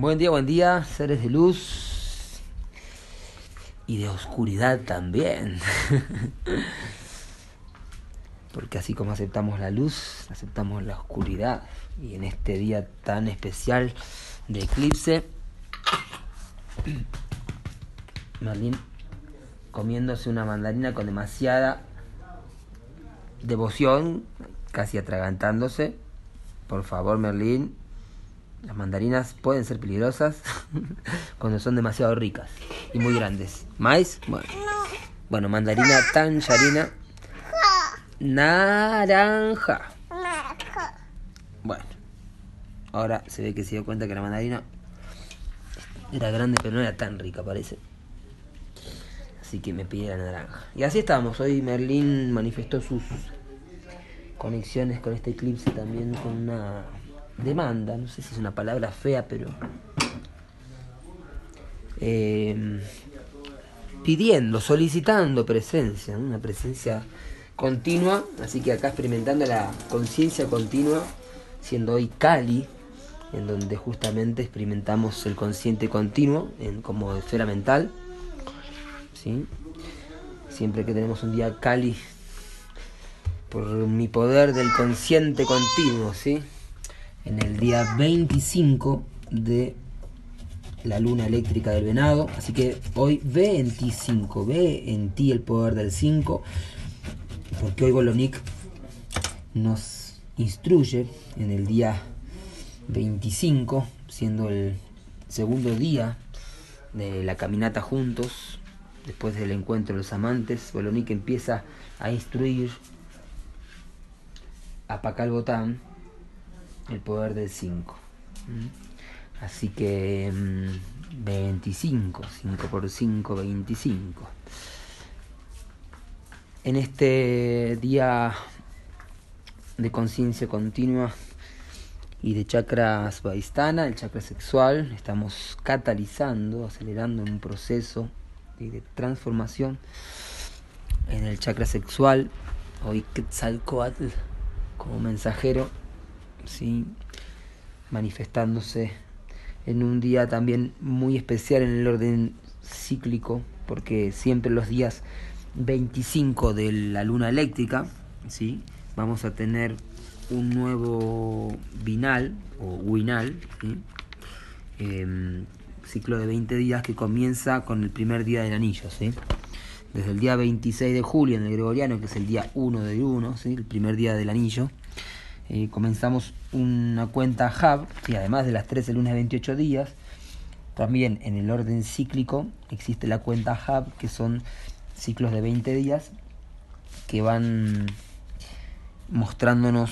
Buen día, buen día, seres de luz y de oscuridad también. Porque así como aceptamos la luz, aceptamos la oscuridad. Y en este día tan especial de eclipse, Merlín comiéndose una mandarina con demasiada devoción, casi atragantándose. Por favor, Merlín, las mandarinas pueden ser peligrosas cuando son demasiado ricas y muy grandes. ¿Maíz? Bueno, bueno mandarina tangerina. Naranja. Bueno, ahora se ve que se dio cuenta que la mandarina era grande, pero no era tan rica, parece. Así que me pide la naranja. Y así estamos. Hoy Merlín manifestó sus conexiones con este eclipse también con una demanda, no sé si es una palabra fea, pero eh, pidiendo, solicitando presencia, una presencia continua, así que acá experimentando la conciencia continua, siendo hoy Cali, en donde justamente experimentamos el consciente continuo en, como esfera mental, ¿sí? siempre que tenemos un día Cali, por mi poder del consciente continuo, ¿sí? En el día 25 de la luna eléctrica del venado. Así que hoy ve en ti 5, ve en ti el poder del 5, porque hoy Bolonik nos instruye en el día 25, siendo el segundo día de la caminata juntos, después del encuentro de los amantes, Bolonik empieza a instruir a Pacal Botán el poder del 5. Así que 25, mm, 5 por 5, 25. En este día de conciencia continua y de chakra svadhisthana, el chakra sexual, estamos catalizando, acelerando un proceso de transformación en el chakra sexual. Hoy Quetzalcoatl como mensajero ¿sí? manifestándose en un día también muy especial en el orden cíclico, porque siempre los días 25 de la luna eléctrica, ¿sí? vamos a tener un nuevo binal o winal, em, ciclo de 20 días que comienza con el primer día del anillo. ¿sí? Desde el día 26 de julio en el gregoriano, que es el día 1 del 1, ¿sí? el primer día del anillo, eh, comenzamos una cuenta Hub, y además de las 13 lunes de 28 días, también en el orden cíclico existe la cuenta Hub, que son ciclos de 20 días que van mostrándonos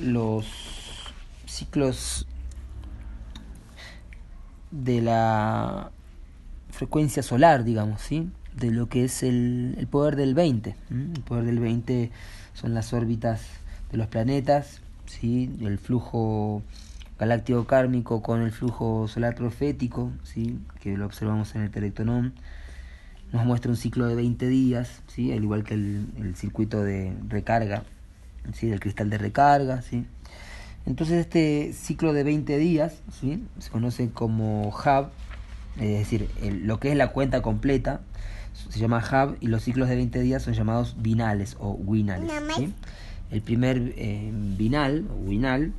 los ciclos de la frecuencia solar, digamos, ¿sí? de lo que es el, el poder del 20. El poder del 20 son las órbitas de los planetas, ¿sí? el flujo galáctico kármico con el flujo solar profético, ¿sí? que lo observamos en el Telectonón, nos muestra un ciclo de 20 días, ¿sí? al igual que el, el circuito de recarga, ¿sí? del cristal de recarga. ¿sí? Entonces este ciclo de 20 días ¿sí? se conoce como hub, es decir, lo que es la cuenta completa, se llama hub y los ciclos de 20 días son llamados binales o winales. ¿sí? El primer eh, o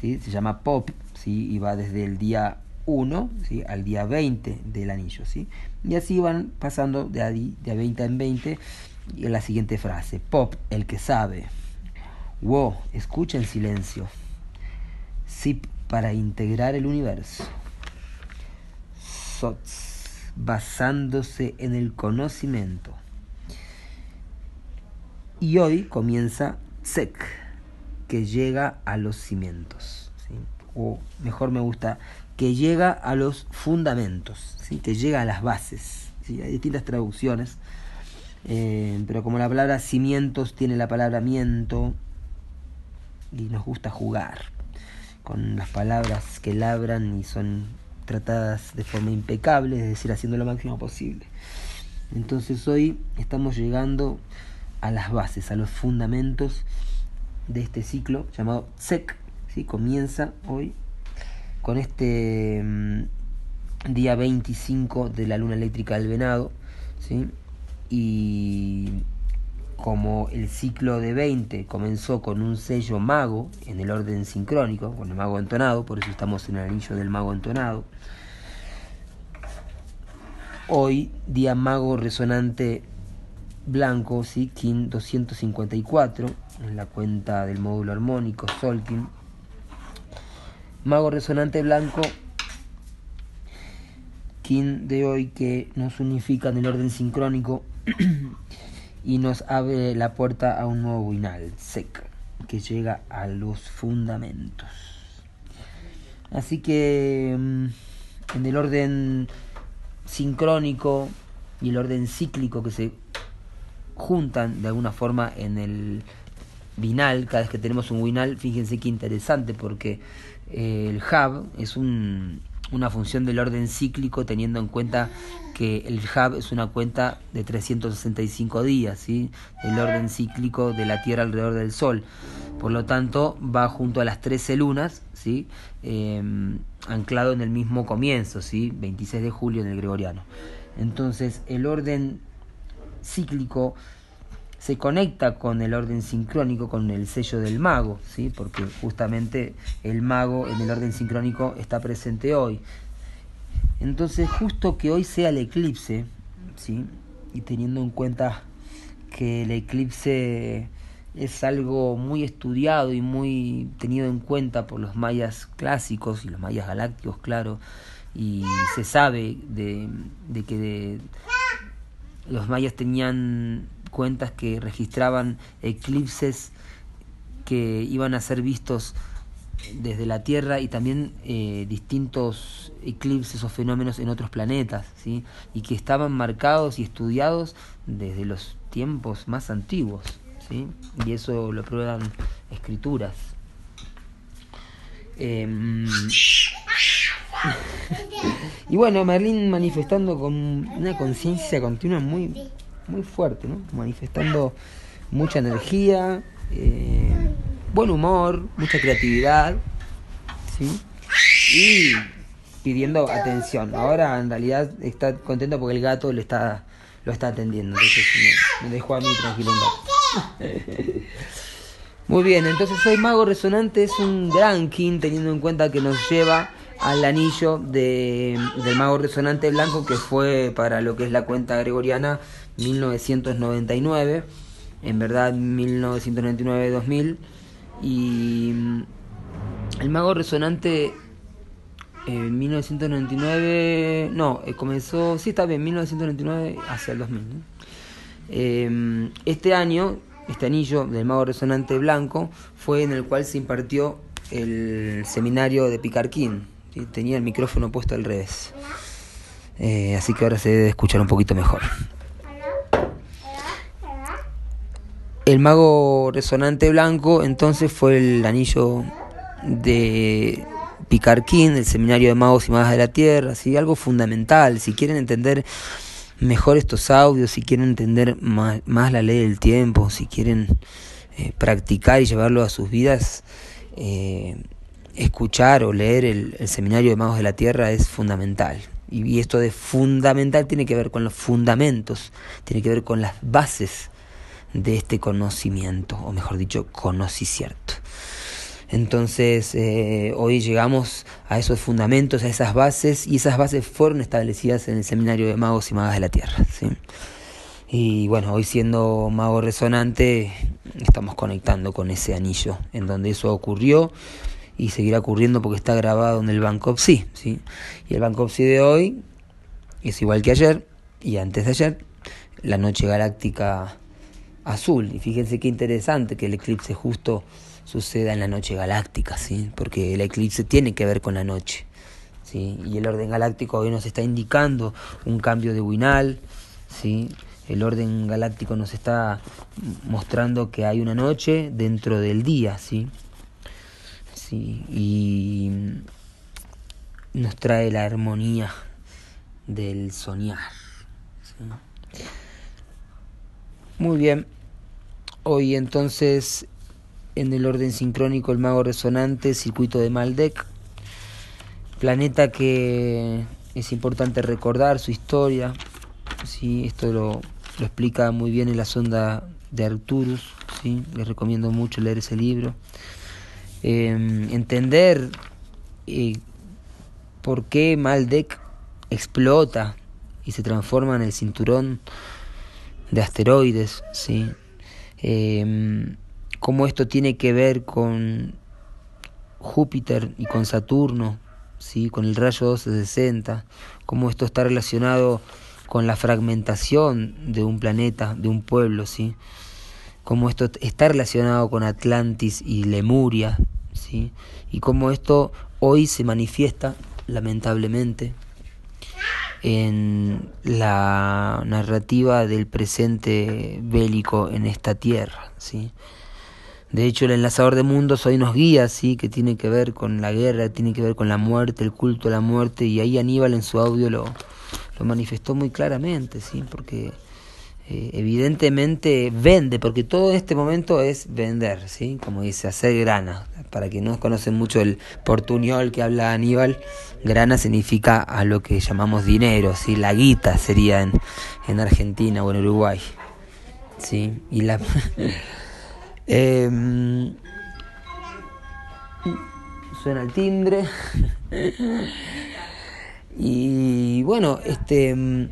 ¿sí? se llama pop, ¿sí? y va desde el día 1 ¿sí? al día 20 del anillo. ¿sí? Y así van pasando de a, de 20 en 20 y la siguiente frase. Pop, el que sabe. Wo, escucha en silencio. Zip, para integrar el universo. Sots, basándose en el conocimiento. Y hoy comienza sec, que llega a los cimientos. O mejor me gusta, que llega a los fundamentos, que llega a las bases. Hay distintas traducciones, eh, pero como la palabra cimientos tiene la palabra miento, y nos gusta jugar con las palabras que labran y son tratadas de forma impecable, es decir, haciendo lo máximo posible. Entonces hoy estamos llegando a las bases, a los fundamentos de este ciclo llamado SEC. ¿sí? Comienza hoy con este mm, día 25 de la luna eléctrica del venado, ¿sí? y como el ciclo de 20 comenzó con un sello mago en el orden sincrónico, con el mago entonado, por eso estamos en el anillo del mago entonado, hoy día mago resonante blanco, ¿sí? Kin 254, en la cuenta del módulo armónico Solkin. Mago resonante blanco, Kin de hoy que nos unifica en el orden sincrónico y nos abre la puerta a un nuevo Winal, Sek, que llega a los fundamentos. Así que mm, en el orden sincrónico y el orden cíclico que se juntan de alguna forma en el binal, cada vez que tenemos un winal, fíjense qué interesante porque eh, el hub es un, una función del orden cíclico teniendo en cuenta que el hub es una cuenta de 365 días, ¿sí? el orden cíclico de la Tierra alrededor del Sol. Por lo tanto, va junto a las 13 lunas, ¿sí? Em, anclado en el mismo comienzo, ¿sí? 26 de julio en el gregoriano. Entonces, el orden cíclico se conecta con el orden sincrónico, con el sello del mago, ¿sí? porque justamente el mago en el orden sincrónico está presente hoy. Entonces, justo que hoy sea el eclipse, ¿sí? y teniendo en cuenta que el eclipse es algo muy estudiado y muy tenido en cuenta por los mayas clásicos y los mayas galácticos, claro, y se sabe de, de que de, los mayas tenían cuentas que registraban eclipses que iban a ser vistos desde la Tierra y también eh, distintos eclipses o fenómenos en otros planetas, ¿sí? y que estaban marcados y estudiados desde los tiempos más antiguos, ¿sí? y eso lo prueban escrituras. Em, y bueno, Merlín manifestando con una conciencia continua muy, muy fuerte, ¿no? manifestando mucha energía, eh, buen humor, mucha creatividad, ¿sí? y pidiendo atención. Ahora en realidad está contento porque el gato le está, lo está atendiendo, entonces me, dejó a mí tranquilo Muy bien, entonces hoy Mago Resonante es un gran king teniendo en cuenta que nos lleva al anillo de, del mago resonante blanco que fue para lo que es la cuenta gregoriana 1999, en verdad 1999-2000 y mm, el mago resonante en 1999, no, eh, comenzó, sí está bien, 1999 hacia el 2000. Em, este año, este anillo del mago resonante blanco fue en el cual se impartió el seminario de Picarquín tenía el micrófono puesto al revés. Eh, así que ahora se debe escuchar un poquito mejor. El mago resonante blanco entonces fue el anillo de Picarquín, del seminario de magos y magas de la tierra, así algo fundamental. Si quieren entender mejor estos audios, si quieren entender más, la ley del tiempo, si quieren eh, practicar y llevarlo a sus vidas, eh, escuchar o leer el, Seminario de Magos de la Tierra es fundamental. Y, esto de fundamental tiene que ver con los fundamentos, tiene que ver con las bases de este conocimiento, o mejor dicho, conocicierto. Entonces, eh, hoy llegamos a esos fundamentos, a esas bases, y esas bases fueron establecidas en el Seminario de Magos y Magas de la Tierra. Y bueno, hoy siendo mago resonante, estamos conectando con ese anillo en donde eso ocurrió y seguirá ocurriendo porque está grabado en el Bankruptcy, ¿sí? Y el Bankruptcy de hoy es igual que ayer y antes de ayer, la noche galáctica azul. Y fíjense qué interesante que el eclipse justo suceda en la noche galáctica, ¿sí? Porque el eclipse tiene que ver con la noche, ¿sí? Y el orden galáctico hoy nos está indicando un cambio de Winal, ¿sí? El orden galáctico nos está mostrando que hay una noche dentro del día, ¿sí? Y nos trae la armonía del soñar. Muy bien, hoy entonces en el orden sincrónico el mago resonante, circuito de Maldek, planeta que es importante recordar su historia. ¿sí? Esto lo, lo explica muy bien en la sonda de Arcturus. ¿sí? Les recomiendo mucho leer ese libro. Em, entender eh, por qué Maldek explota y se transforma en el cinturón de asteroides, ¿sí? Eh, cómo esto tiene que ver con Júpiter y con Saturno, ¿sí? con el rayo 1260, cómo esto está relacionado con la fragmentación de un planeta, de un pueblo, ¿sí? cómo esto está relacionado con Atlantis y Lemuria, y cómo esto hoy se manifiesta, lamentablemente, en la narrativa del presente bélico en esta tierra, ¿sí? De hecho, el enlazador de mundos hoy nos guía, sí, que tiene que ver con la guerra, tiene que ver con la muerte, el culto a la muerte, y ahí Aníbal en su audio lo, lo manifestó muy claramente, sí, porque eh, evidentemente vende, porque todo este momento es vender, ¿sí? como dice, hacer grana. Para quien no conocen mucho el portuñol que habla Aníbal, grana significa a lo que llamamos dinero, ¿sí? la guita sería en, en Argentina o en Uruguay. ¿sí? Y la... eh, suena el timbre. y bueno, este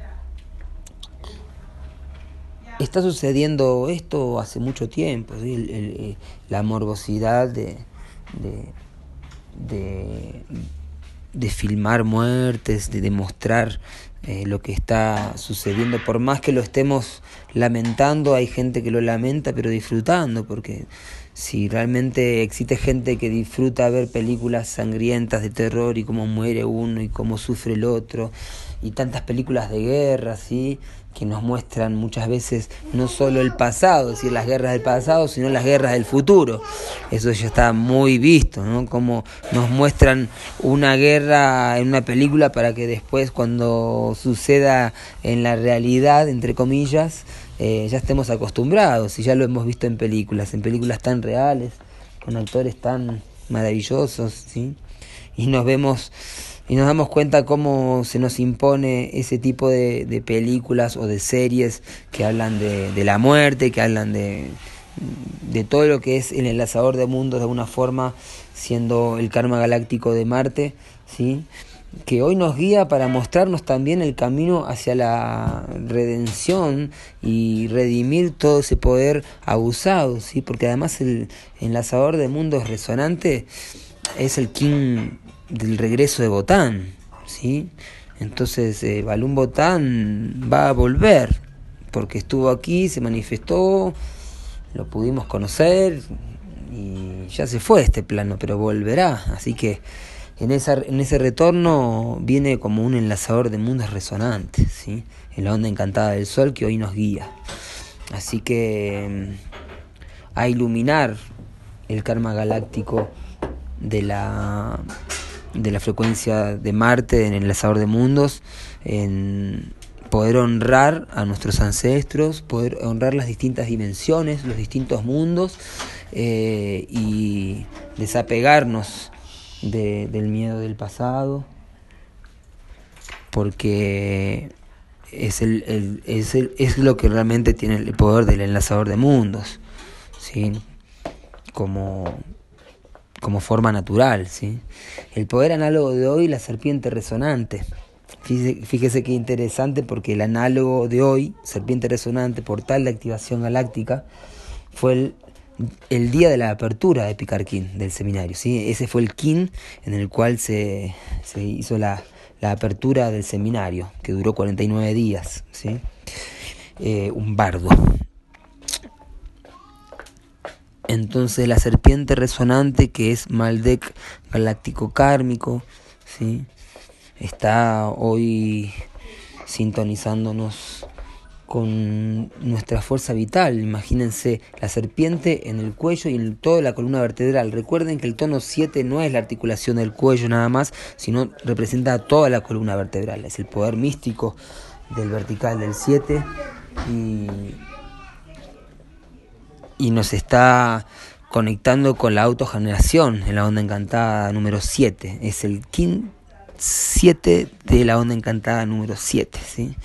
está sucediendo esto hace mucho tiempo, eh, la morbosidad de, de, de, filmar muertes, de demostrar eh, lo que está sucediendo, por más que lo estemos lamentando, hay gente que lo lamenta, pero disfrutando, porque si realmente existe gente que disfruta ver películas sangrientas de terror y cómo muere uno y cómo sufre el otro, y tantas películas de guerra, ¿sí? que nos muestran muchas veces no solo el pasado, es decir, las guerras del pasado, sino las guerras del futuro. Eso ya está muy visto, ¿no? Como nos muestran una guerra en una película para que después cuando suceda en la realidad, entre comillas, eh, ya estemos acostumbrados y ya lo hemos visto en películas, en películas tan reales, con actores tan maravillosos, ¿sí? Y nos vemos y nos damos cuenta cómo se nos impone ese tipo de, de películas o de series que hablan de, de, la muerte, que hablan de, de todo lo que es el enlazador de mundos de alguna forma, siendo el karma galáctico de Marte, ¿sí? Que hoy nos guía para mostrarnos también el camino hacia la redención y redimir todo ese poder abusado, ¿sí? porque además el enlazador de mundos resonante es el King del regreso de Botán, ¿sí? Entonces eh, Balún Botán va a volver, porque estuvo aquí, se manifestó, lo pudimos conocer y ya se fue este plano, pero volverá. Así que en, en ese retorno viene como un enlazador de mundos resonantes, ¿sí? en la onda encantada del sol que hoy nos guía. Así que mm, a iluminar el karma galáctico de la de la frecuencia de Marte en el enlazador de mundos, en poder honrar a nuestros ancestros, poder honrar las distintas dimensiones, los distintos mundos eh, y desapegarnos del miedo del pasado, porque es, el, es, el, es lo que realmente tiene el poder del enlazador de mundos, ¿sí? como como forma natural. ¿sí? El poder análogo de hoy, la serpiente resonante. Fíjese, fíjese qué interesante porque el análogo de hoy, serpiente resonante, portal de activación galáctica, fue el, el día de la apertura de Picarquín, del seminario. ¿sí? Ese fue el kin en el cual se, se hizo la, la, apertura del seminario, que duró 49 días. ¿sí? Eh, un bardo. Entonces la serpiente resonante que es Maldek galáctico kármico, ¿sí? está hoy sintonizándonos con nuestra fuerza vital. Imagínense la serpiente en el cuello y en toda la columna vertebral. Recuerden que el tono 7 no es la articulación del cuello nada más, sino representa toda la columna vertebral. Es el poder místico del vertical del 7 y y nos está conectando con la autogeneración en la onda encantada número 7. Es el kin 7 de la onda encantada número 7. ¿sí?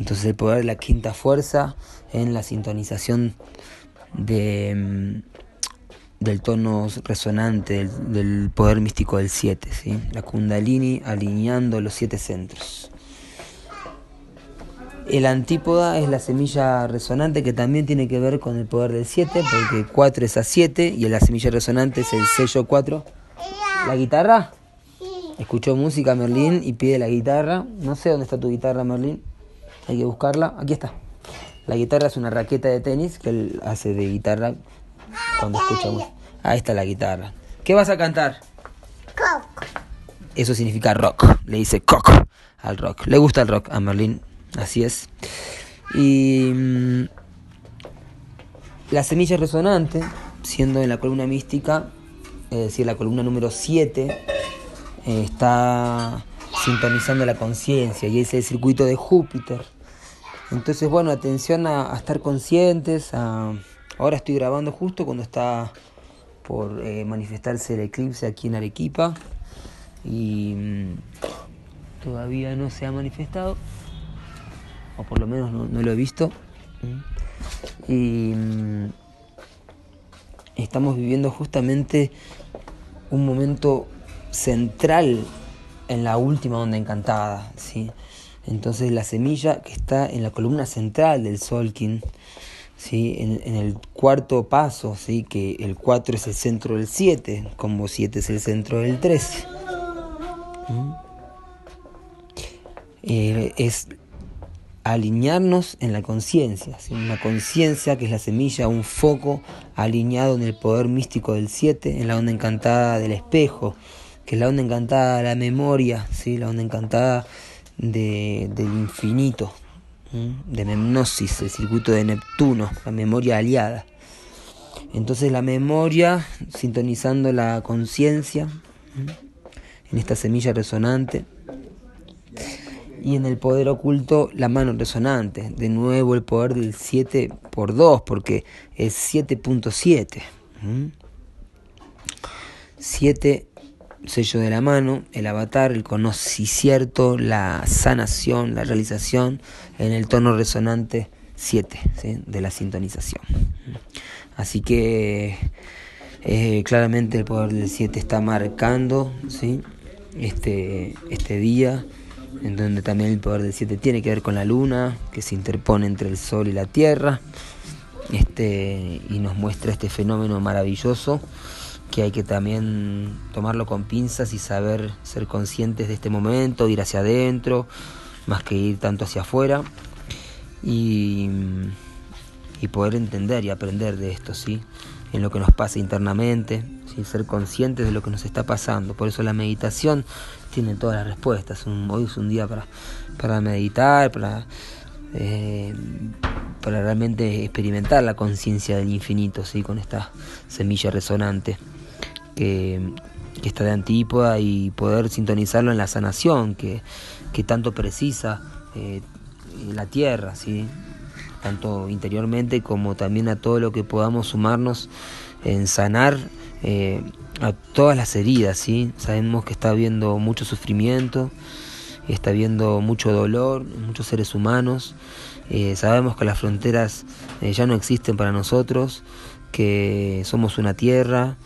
Entonces el poder de la quinta fuerza en la sintonización de, mm, del tono resonante del, poder místico del 7, ¿sí? la kundalini alineando los siete centros. El antípoda es la semilla resonante que también tiene que ver con el poder del 7, porque 4 es a 7 y la semilla resonante es el sello 4. ¿La guitarra? Escuchó música Merlín y pide la guitarra. No sé dónde está tu guitarra, Merlín. Hay que buscarla. Aquí está. La guitarra es una raqueta de tenis que él hace de guitarra cuando escuchamos. Ahí está la guitarra. ¿Qué vas a cantar? Coco. Eso significa rock. Le dice coco al rock. Le gusta el rock a Merlín. Así es. Y mm, la semilla resonante, siendo en la columna mística, es decir, la columna número 7, eh, está sintonizando la conciencia y es el circuito de Júpiter. Entonces, bueno, atención a, estar conscientes. ahora estoy grabando justo cuando está por eh, manifestarse el eclipse aquí en Arequipa y mm, todavía no se ha manifestado, o por lo menos no, lo he visto. Y mm, estamos viviendo justamente un momento central en la última onda encantada, ¿sí? Entonces la semilla que está en la columna central del Solkin, ¿sí? En, el cuarto paso, ¿sí? que el 4 es el centro del 7, como 7 es el centro del 13. ¿Mm? Eh, es alinearnos en la conciencia, una conciencia que es la semilla, un foco alineado en el poder místico del 7, en la onda encantada del espejo, que es la onda encantada de la memoria, ¿sí? la onda encantada de, del infinito, de Memnosis, el circuito de Neptuno, la memoria aliada. Entonces la memoria, sintonizando la conciencia, en esta semilla resonante, y en el poder oculto la mano resonante. De nuevo el poder del 7 por 2 porque es 7.7. 7 sello de la mano, el avatar, el conocimiento, la sanación, la realización en el tono resonante 7 de la sintonización. Así que eh, claramente el poder del 7 está marcando ¿sí? este, este día en donde también el poder del 7 tiene que ver con la luna, que se interpone entre el sol y la tierra, este, y nos muestra este fenómeno maravilloso que hay que también tomarlo con pinzas y saber ser conscientes de este momento, ir hacia adentro, más que ir tanto hacia afuera, y, poder entender y aprender de esto, ¿sí? en lo que nos pasa internamente, sin ser conscientes de lo que nos está pasando. Por eso la meditación tiene todas las respuestas. hoy es un día para, para meditar, para, eh, para realmente experimentar la conciencia del infinito, ¿sí? con esta semilla resonante que, está de antípoda y poder sintonizarlo en la sanación que, tanto precisa eh, la tierra, ¿sí? tanto interiormente como también a todo lo que podamos sumarnos en sanar eh, a todas las heridas, ¿sí? Sabemos que está habiendo mucho sufrimiento, está habiendo mucho dolor muchos seres humanos, eh, sabemos que las fronteras ya no existen para nosotros, que somos una tierra,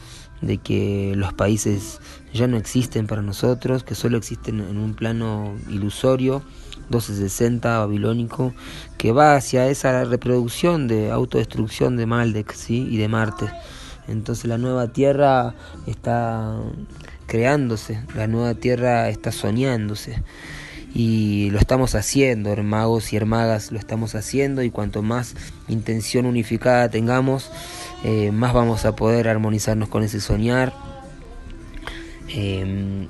de que los países ya no existen para nosotros, que solo existen en un plano ilusorio 1260 babilónico que va hacia esa reproducción de autodestrucción de Maldek ¿sí? y de Marte. Entonces la nueva tierra está creándose, la nueva tierra está soñándose y lo estamos haciendo, hermagos y hermagas, lo estamos haciendo y cuanto más intención unificada tengamos, eh, más vamos a poder armonizarnos con ese soñar. Em,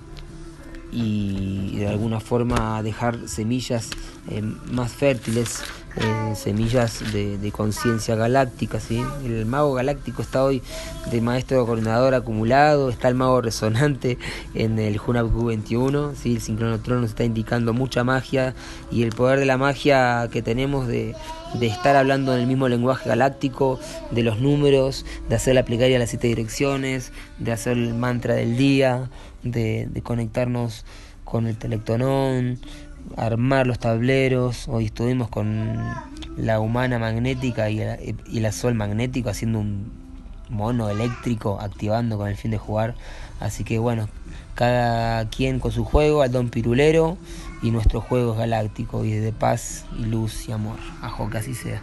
y de alguna forma dejar semillas eh, más fértiles, eh, semillas de, conciencia galáctica. ¿sí? El mago galáctico está hoy de maestro coordinador acumulado, está el mago resonante en el Hunab 21 ¿sí? el sincronotron nos está indicando mucha magia y el poder de la magia que tenemos de, de estar hablando en el mismo lenguaje galáctico, de los números, de hacer la plegaria a las siete direcciones, de hacer el mantra del día, de, conectarnos con el telectonón, armar los tableros. Hoy estuvimos con la humana magnética y, el, y sol magnético haciendo un mono eléctrico activando con el fin de jugar. Así que bueno, cada quien con su juego, al don pirulero y nuestro juego es galáctico y de paz y luz y amor. Ajo que así sea.